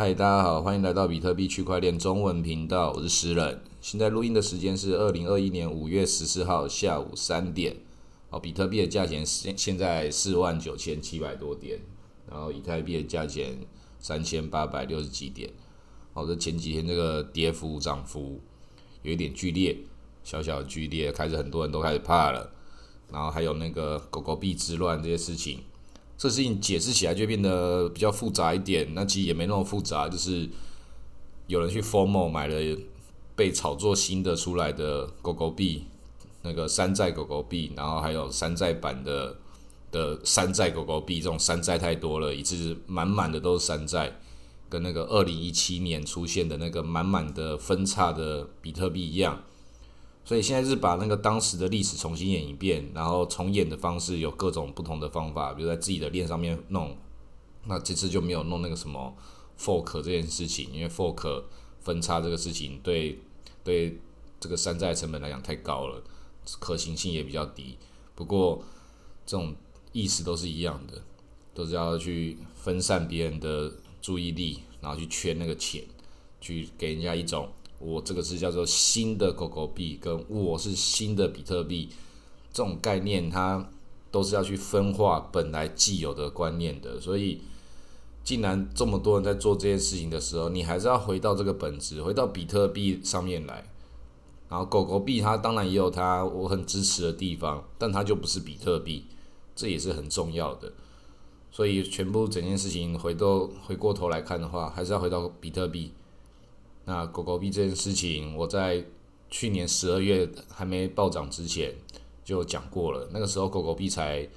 嗨，大家好，欢迎来到比特币区块链中文频道，我是诗人。现在录音的时间是二零二一年五月十四号下午三点。哦，比特币的价钱现现在四万九千七百多点，然后以太币的价钱三千八百六十几点。哦，这前几天这个跌幅涨幅有一点剧烈，小小的剧烈，开始很多人都开始怕了。然后还有那个狗狗币之乱这些事情。这事情解释起来就变得比较复杂一点，那其实也没那么复杂，就是有人去 formal 买了被炒作新的出来的狗狗币，那个山寨狗狗币，然后还有山寨版的的山寨狗狗币，这种山寨太多了，以致满满的都是山寨，跟那个二零一七年出现的那个满满的分叉的比特币一样。所以现在是把那个当时的历史重新演一遍，然后重演的方式有各种不同的方法，比如在自己的链上面弄。那这次就没有弄那个什么 fork 这件事情，因为 fork 分叉这个事情对对这个山寨成本来讲太高了，可行性也比较低。不过这种意思都是一样的，都是要去分散别人的注意力，然后去圈那个钱，去给人家一种。我这个是叫做新的狗狗币，跟我是新的比特币，这种概念它都是要去分化本来既有的观念的。所以，既然这么多人在做这件事情的时候，你还是要回到这个本质，回到比特币上面来。然后狗狗币它当然也有它我很支持的地方，但它就不是比特币，这也是很重要的。所以，全部整件事情回头回过头来看的话，还是要回到比特币。那狗狗币这件事情，我在去年十二月还没暴涨之前就讲过了。那个时候狗狗币才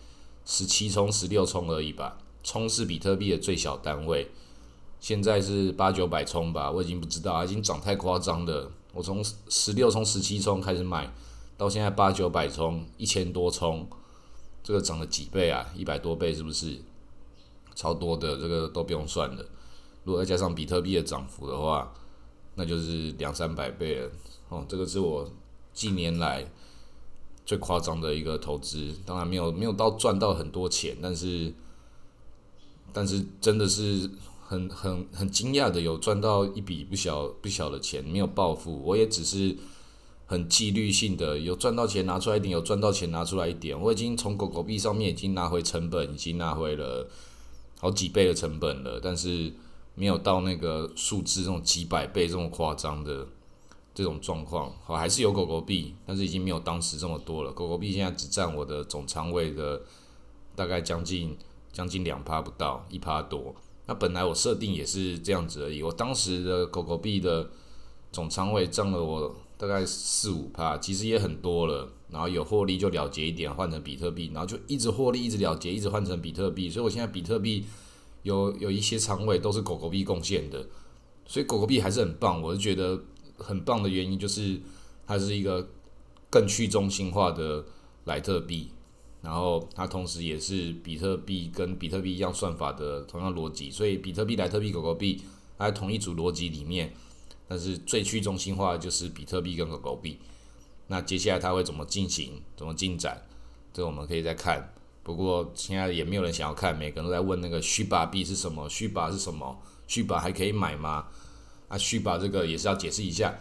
十七冲、十六冲而已吧，冲是比特币的最小单位。现在是八九百冲吧，我已经不知道，已经涨太夸张了。我从十六冲、十七冲开始买，到现在八九百冲、一千多冲，这个涨了几倍啊？一百多倍是不是？超多的，这个都不用算了。如果再加上比特币的涨幅的话，那就是两三百倍了。哦，这个是我近年来最夸张的一个投资，当然没有没有到赚到很多钱，但是但是真的是很很很惊讶的有赚到一笔不小不小的钱，没有暴富，我也只是很纪律性的有赚到钱拿出来一点，有赚到钱拿出来一点，我已经从狗狗币上面已经拿回成本，已经拿回了好几倍的成本了，但是。没有到那个数字这种几百倍这么夸张的这种状况，好还是有狗狗币，但是已经没有当时这么多了。狗狗币现在只占我的总仓位的大概将近将近两趴不到一趴多。那本来我设定也是这样子而已，我当时的狗狗币的总仓位占了我大概四五趴，其实也很多了。然后有获利就了结一点，换成比特币，然后就一直获利，一直了结，一直换成比特币。所以我现在比特币。有有一些仓位都是狗狗币贡献的，所以狗狗币还是很棒。我是觉得很棒的原因就是它是一个更去中心化的莱特币，然后它同时也是比特币跟比特币一样算法的同样逻辑，所以比特币、莱特币、狗狗币在同一组逻辑里面，但是最去中心化的就是比特币跟狗狗币。那接下来它会怎么进行、怎么进展，这我们可以再看。不过现在也没有人想要看，每个人都在问那个虚把币是什么？虚把是什么？虚把还可以买吗？啊，虚把这个也是要解释一下，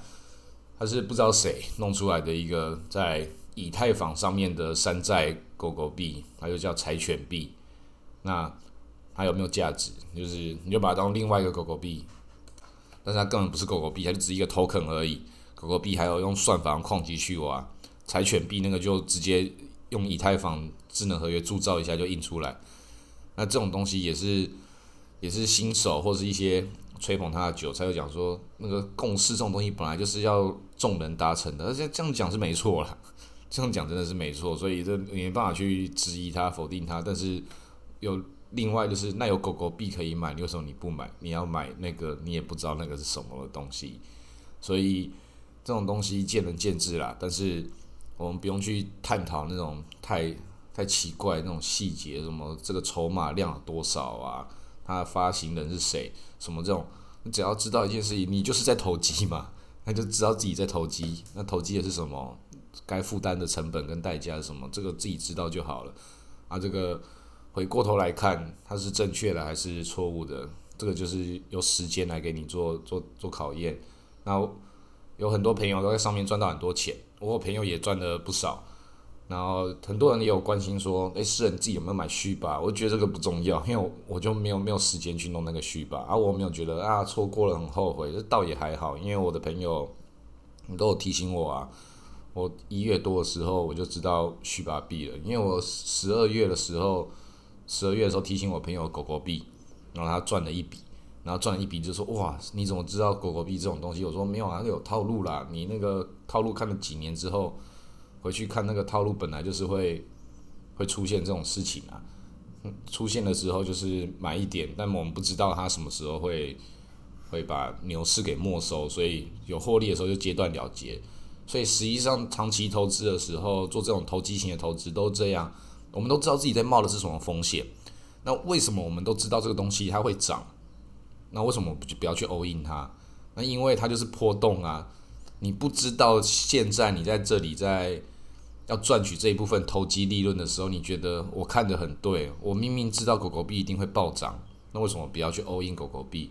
它是不知道谁弄出来的一个在以太坊上面的山寨狗狗币，它就叫柴犬币。那它有没有价值？就是你就把它当另外一个狗狗币，但是它根本不是狗狗币，它就只是一个 token 而已。狗狗币还要用算法、矿机去挖，柴犬币那个就直接。用以太坊智能合约铸造一下就印出来，那这种东西也是也是新手或是一些吹捧他的韭菜，就讲说那个共识这种东西本来就是要众人达成的，而且这样讲是没错啦，这样讲真的是没错，所以这没办法去质疑他否定他，但是有另外就是那有狗狗币可以买，你为什么你不买？你要买那个你也不知道那个是什么的东西，所以这种东西见仁见智啦，但是。我们不用去探讨那种太太奇怪那种细节，什么这个筹码量有多少啊？它的发行人是谁？什么这种？你只要知道一件事情，你就是在投机嘛，那就知道自己在投机。那投机的是什么？该负担的成本跟代价是什么？这个自己知道就好了。啊，这个回过头来看，它是正确的还是错误的？这个就是由时间来给你做做做考验。那有很多朋友都在上面赚到很多钱，我朋友也赚了不少。然后很多人也有关心说，诶，私人自己有没有买续吧？我觉得这个不重要，因为我我就没有没有时间去弄那个续吧。而我没有觉得啊，错过了很后悔，这倒也还好，因为我的朋友你都有提醒我啊。我一月多的时候我就知道续吧币了，因为我十二月的时候，十二月的时候提醒我朋友狗狗币，然后他赚了一笔，然后赚了一笔就说哇，你怎么知道狗狗币这种东西？我说没有啊，有套路啦，你那个套路看了几年之后，回去看那个套路本来就是会会出现这种事情啊，出现的时候就是买一点，但我们不知道它什么时候会会把牛市给没收，所以有获利的时候就阶段了结。所以实际上，长期投资的时候做这种投机型的投资都这样。我们都知道自己在冒的是什么风险。那为什么我们都知道这个东西它会涨？那为什么不不要去 all in 它？那因为它就是波动啊。你不知道现在你在这里在要赚取这一部分投机利润的时候，你觉得我看得很对。我明明知道狗狗币一定会暴涨，那为什么不要去 all in 狗狗币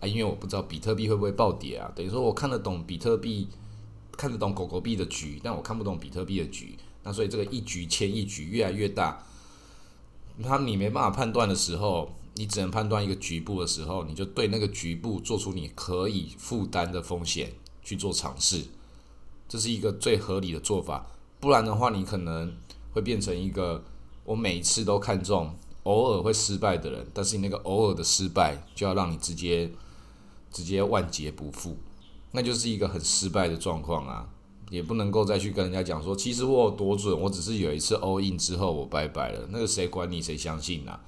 啊？因为我不知道比特币会不会暴跌啊。等于说我看得懂比特币。看得懂狗狗币的局，但我看不懂比特币的局。那所以这个一局牵一局越来越大，那你没办法判断的时候，你只能判断一个局部的时候，你就对那个局部做出你可以负担的风险去做尝试，这是一个最合理的做法。不然的话，你可能会变成一个我每一次都看中，偶尔会失败的人。但是你那个偶尔的失败，就要让你直接直接万劫不复。那就是一个很失败的状况啊，也不能够再去跟人家讲说，其实我有多准，我只是有一次 all in 之后我拜拜了，那个谁管你谁相信啊？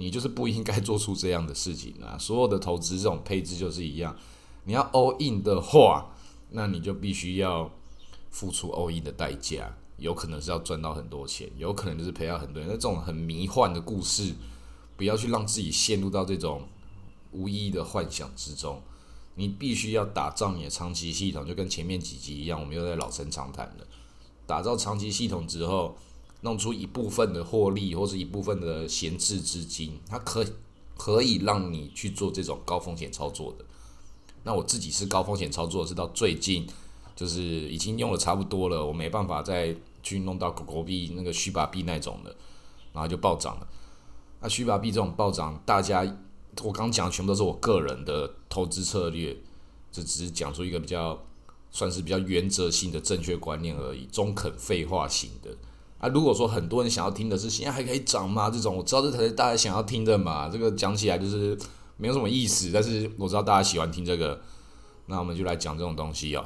你就是不应该做出这样的事情啊！所有的投资这种配置就是一样，你要 all in 的话，那你就必须要付出 all in 的代价，有可能是要赚到很多钱，有可能就是赔到很多人。那这种很迷幻的故事，不要去让自己陷入到这种无意义的幻想之中。你必须要打造你的长期系统，就跟前面几集一样，我们又在老生常谈了。打造长期系统之后，弄出一部分的获利或者一部分的闲置资金，它可可以让你去做这种高风险操作的。那我自己是高风险操作，是到最近就是已经用的差不多了，我没办法再去弄到狗狗币那个虚把币那种的，然后就暴涨了。那虚把币这种暴涨，大家。我刚讲的全部都是我个人的投资策略，这只是讲出一个比较算是比较原则性的正确观念而已，中肯废话型的啊。如果说很多人想要听的是现在还可以涨吗？这种我知道这才是大家想要听的嘛。这个讲起来就是没有什么意思，但是我知道大家喜欢听这个，那我们就来讲这种东西哦。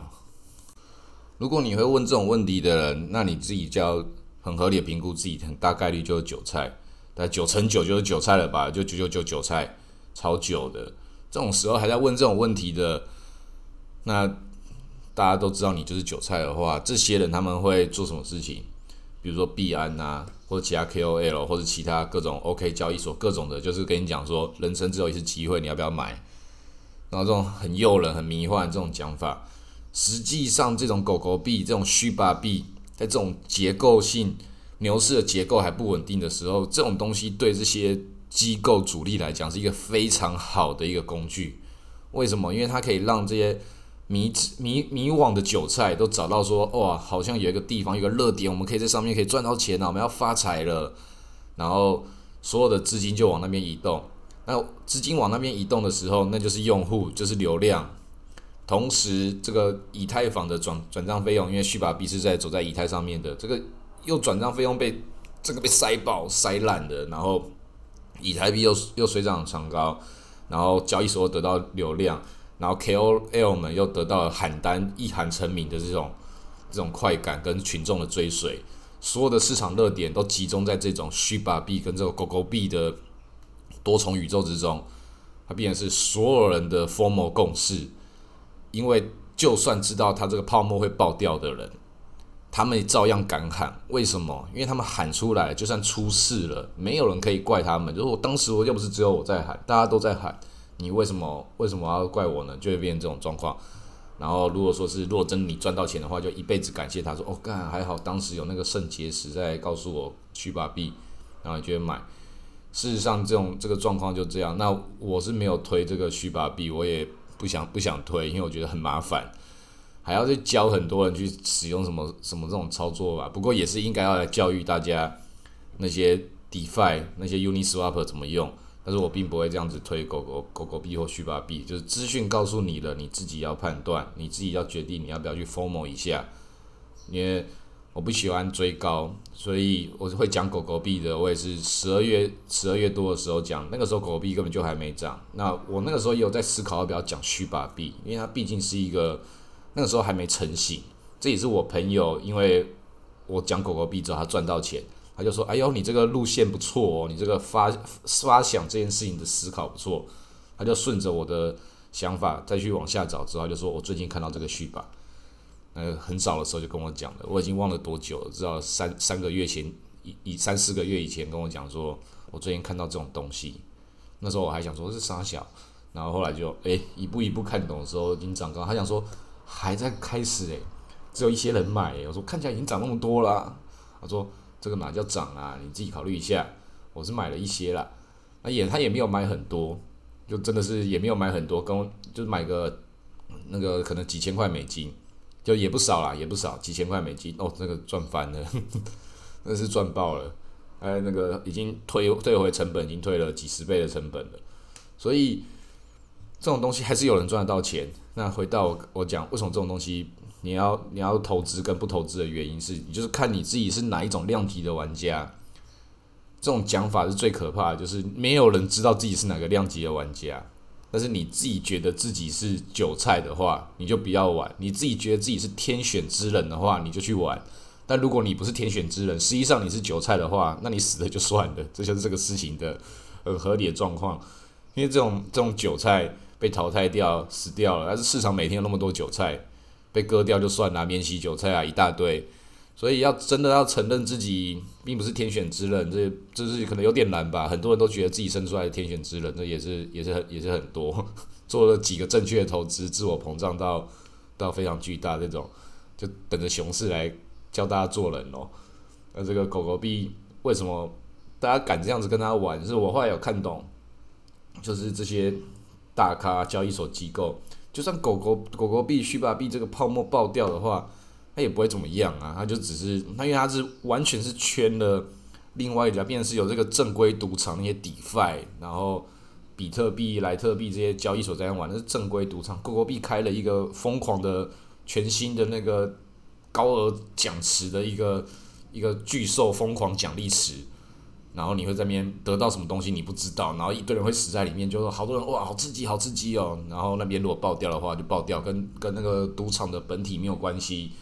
如果你会问这种问题的人，那你自己就要很合理的评估自己，很大概率就是韭菜，但九成九就是韭菜了吧？就九九九韭菜。超久的这种时候还在问这种问题的，那大家都知道你就是韭菜的话，这些人他们会做什么事情？比如说币安呐，或者其他 KOL，或者其他各种 OK 交易所各种的，就是跟你讲说，人生只有一次机会，你要不要买？然后这种很诱人、很迷幻这种讲法，实际上这种狗狗币、这种虚巴币，在这种结构性牛市的结构还不稳定的时候，这种东西对这些。机构主力来讲是一个非常好的一个工具，为什么？因为它可以让这些迷迷迷惘的韭菜都找到说，哇，好像有一个地方，有个热点，我们可以在上面可以赚到钱了，我们要发财了。然后所有的资金就往那边移动。那资金往那边移动的时候，那就是用户，就是流量。同时，这个以太坊的转转账费用，因为续把币是在走在以太上面的，这个又转账费用被这个被塞爆塞烂的，然后。以太币又又水涨船高，然后交易所得到流量，然后 KOL 们又得到了喊单一喊成名的这种这种快感跟群众的追随，所有的市场热点都集中在这种虚把币跟这个狗狗币的多重宇宙之中，它必然是所有人的 formal 共识，因为就算知道它这个泡沫会爆掉的人。他们也照样敢喊，为什么？因为他们喊出来，就算出事了，没有人可以怪他们。就是我当时我又不是只有我在喊，大家都在喊，你为什么为什么要怪我呢？就会变成这种状况。然后如果说是若真你赚到钱的话，就一辈子感谢他说哦，干还好当时有那个肾结石在告诉我去把币，然后就买。事实上，这种这个状况就这样。那我是没有推这个虚把币，我也不想不想推，因为我觉得很麻烦，还要去教很多人去使用什么什么这种操作吧。不过也是应该要来教育大家那些 DeFi 那些 Uniswap 怎么用。但是我并不会这样子推狗狗狗狗币或虚把币，就是资讯告诉你了，你自己要判断，你自己要决定你要不要去 formal 一下。因为我不喜欢追高，所以我会讲狗狗币的。我也是十二月十二月多的时候讲，那个时候狗狗币根本就还没涨。那我那个时候也有在思考要不要讲虚把币，因为它毕竟是一个那个时候还没成型。这也是我朋友，因为我讲狗狗币之后，他赚到钱。他就说：“哎呦，你这个路线不错哦，你这个发发想这件事情的思考不错。”他就顺着我的想法再去往下找，之后就说：“我最近看到这个续吧。”呃，很早的时候就跟我讲了，我已经忘了多久了，知道三三个月前，以以三四个月以前跟我讲说，我最近看到这种东西。那时候我还想说是傻小，然后后来就哎一步一步看懂的时候已经涨高。他想说还在开始诶，只有一些人买。我说看起来已经涨那么多了。他说。这个哪叫涨啊？你自己考虑一下。我是买了一些啦，那也他也没有买很多，就真的是也没有买很多，跟就是买个那个可能几千块美金，就也不少啦，也不少，几千块美金哦，那个赚翻了，那是赚爆了，哎，那个已经退退回成本，已经退了几十倍的成本了，所以这种东西还是有人赚得到钱。那回到我讲，为什么这种东西？你要你要投资跟不投资的原因是你就是看你自己是哪一种量级的玩家，这种讲法是最可怕的，就是没有人知道自己是哪个量级的玩家。但是你自己觉得自己是韭菜的话，你就不要玩；你自己觉得自己是天选之人的话，你就去玩。但如果你不是天选之人，实际上你是韭菜的话，那你死了就算了，这就是这个事情的很合理的状况。因为这种这种韭菜被淘汰掉死掉了，但是市场每天有那么多韭菜。被割掉就算了，免洗韭菜啊一大堆，所以要真的要承认自己并不是天选之人，这这是可能有点难吧。很多人都觉得自己生出来的天选之人，这也是也是很也是很多。做了几个正确的投资，自我膨胀到到非常巨大这种，就等着熊市来教大家做人哦。那这个狗狗币为什么大家敢这样子跟他玩？是我后来有看懂，就是这些大咖交易所机构。就算狗狗狗狗币、虚把币这个泡沫爆掉的话，它也不会怎么样啊。它就只是它，因为它是完全是圈了另外一家，变成是有这个正规赌场那些 DeFi，然后比特币、莱特币这些交易所在玩，那是正规赌场。狗狗币开了一个疯狂的全新的那个高额奖池的一个一个巨兽疯狂奖励池。然后你会在那边得到什么东西你不知道，然后一堆人会死在里面，就说好多人哇好刺激好刺激哦，然后那边如果爆掉的话就爆掉，跟跟那个赌场的本体没有关系，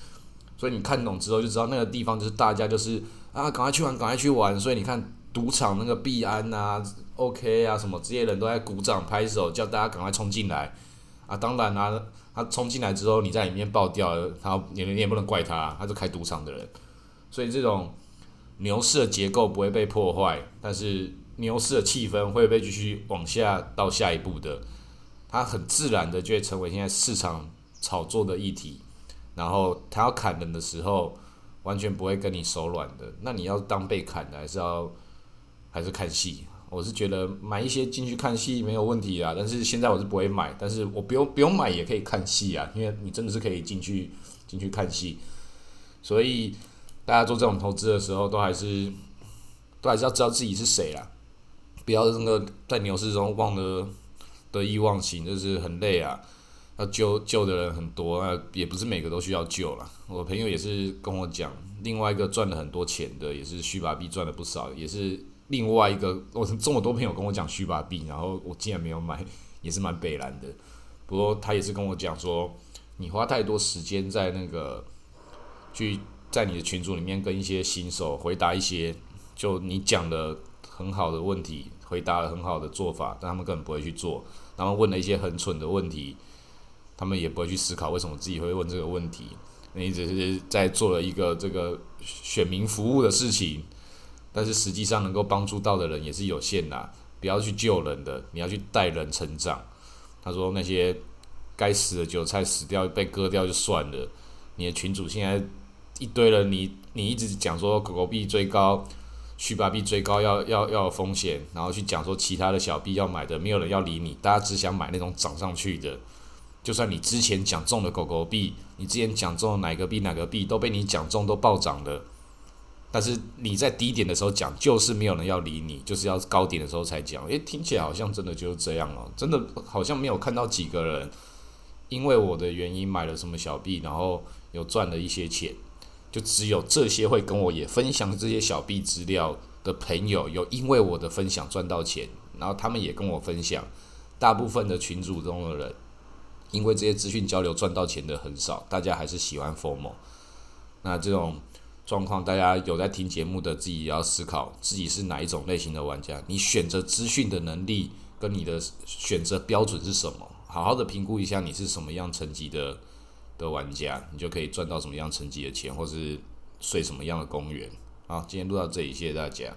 所以你看懂之后就知道那个地方就是大家就是啊赶快去玩赶快去玩，所以你看赌场那个币安啊 OK 啊什么这些人都在鼓掌拍手叫大家赶快冲进来。啊，当然啊他冲进来之后你在里面爆掉，他你你也不能怪他，他是开赌场的人，所以这种。牛市的结构不会被破坏，但是牛市的气氛会被继续往下到下一步的，它很自然的就会成为现在市场炒作的议题。然后它要砍人的时候，完全不会跟你手软的。那你要当被砍的，还是要还是看戏？我是觉得买一些进去看戏没有问题啊，但是现在我是不会买，但是我不用不用买也可以看戏啊，因为你真的是可以进去进去看戏，所以。大家做这种投资的时候，都还是都还是要知道自己是谁啦，不要那个在牛市中忘了得意忘形，就是很累啊。要救救的人很多，啊，也不是每个都需要救了。我朋友也是跟我讲，另外一个赚了很多钱的，也是虚把币赚了不少，也是另外一个。我这么多朋友跟我讲虚把币，然后我竟然没有买，也是蛮悲然的。不过他也是跟我讲说，你花太多时间在那个去。在你的群组里面跟一些新手回答一些，就你讲的很好的问题，回答了很好的做法，但他们根本不会去做。然后问了一些很蠢的问题，他们也不会去思考为什么自己会问这个问题。你只是在做了一个这个选民服务的事情，但是实际上能够帮助到的人也是有限的。不要去救人的，你要去带人成长。他说那些该死的韭菜死掉被割掉就算了，你的群主现在。一堆人，你你一直讲说狗狗币最高，续把币最高要要要有风险，然后去讲说其他的小币要买的，没有人要理你，大家只想买那种涨上去的。就算你之前讲中的狗狗币，你之前讲中的哪个币哪个币都被你讲中都暴涨了，但是你在低点的时候讲，就是没有人要理你，就是要高点的时候才讲。诶，听起来好像真的就是这样哦，真的好像没有看到几个人因为我的原因买了什么小币，然后有赚了一些钱。就只有这些会跟我也分享这些小币资料的朋友，有因为我的分享赚到钱，然后他们也跟我分享。大部分的群组中的人，因为这些资讯交流赚到钱的很少，大家还是喜欢 FOMO。那这种状况，大家有在听节目的自己也要思考，自己是哪一种类型的玩家。你选择资讯的能力跟你的选择标准是什么？好好的评估一下，你是什么样层级的。的玩家，你就可以赚到什么样成绩的钱，或是睡什么样的公园。好，今天录到这里，谢谢大家。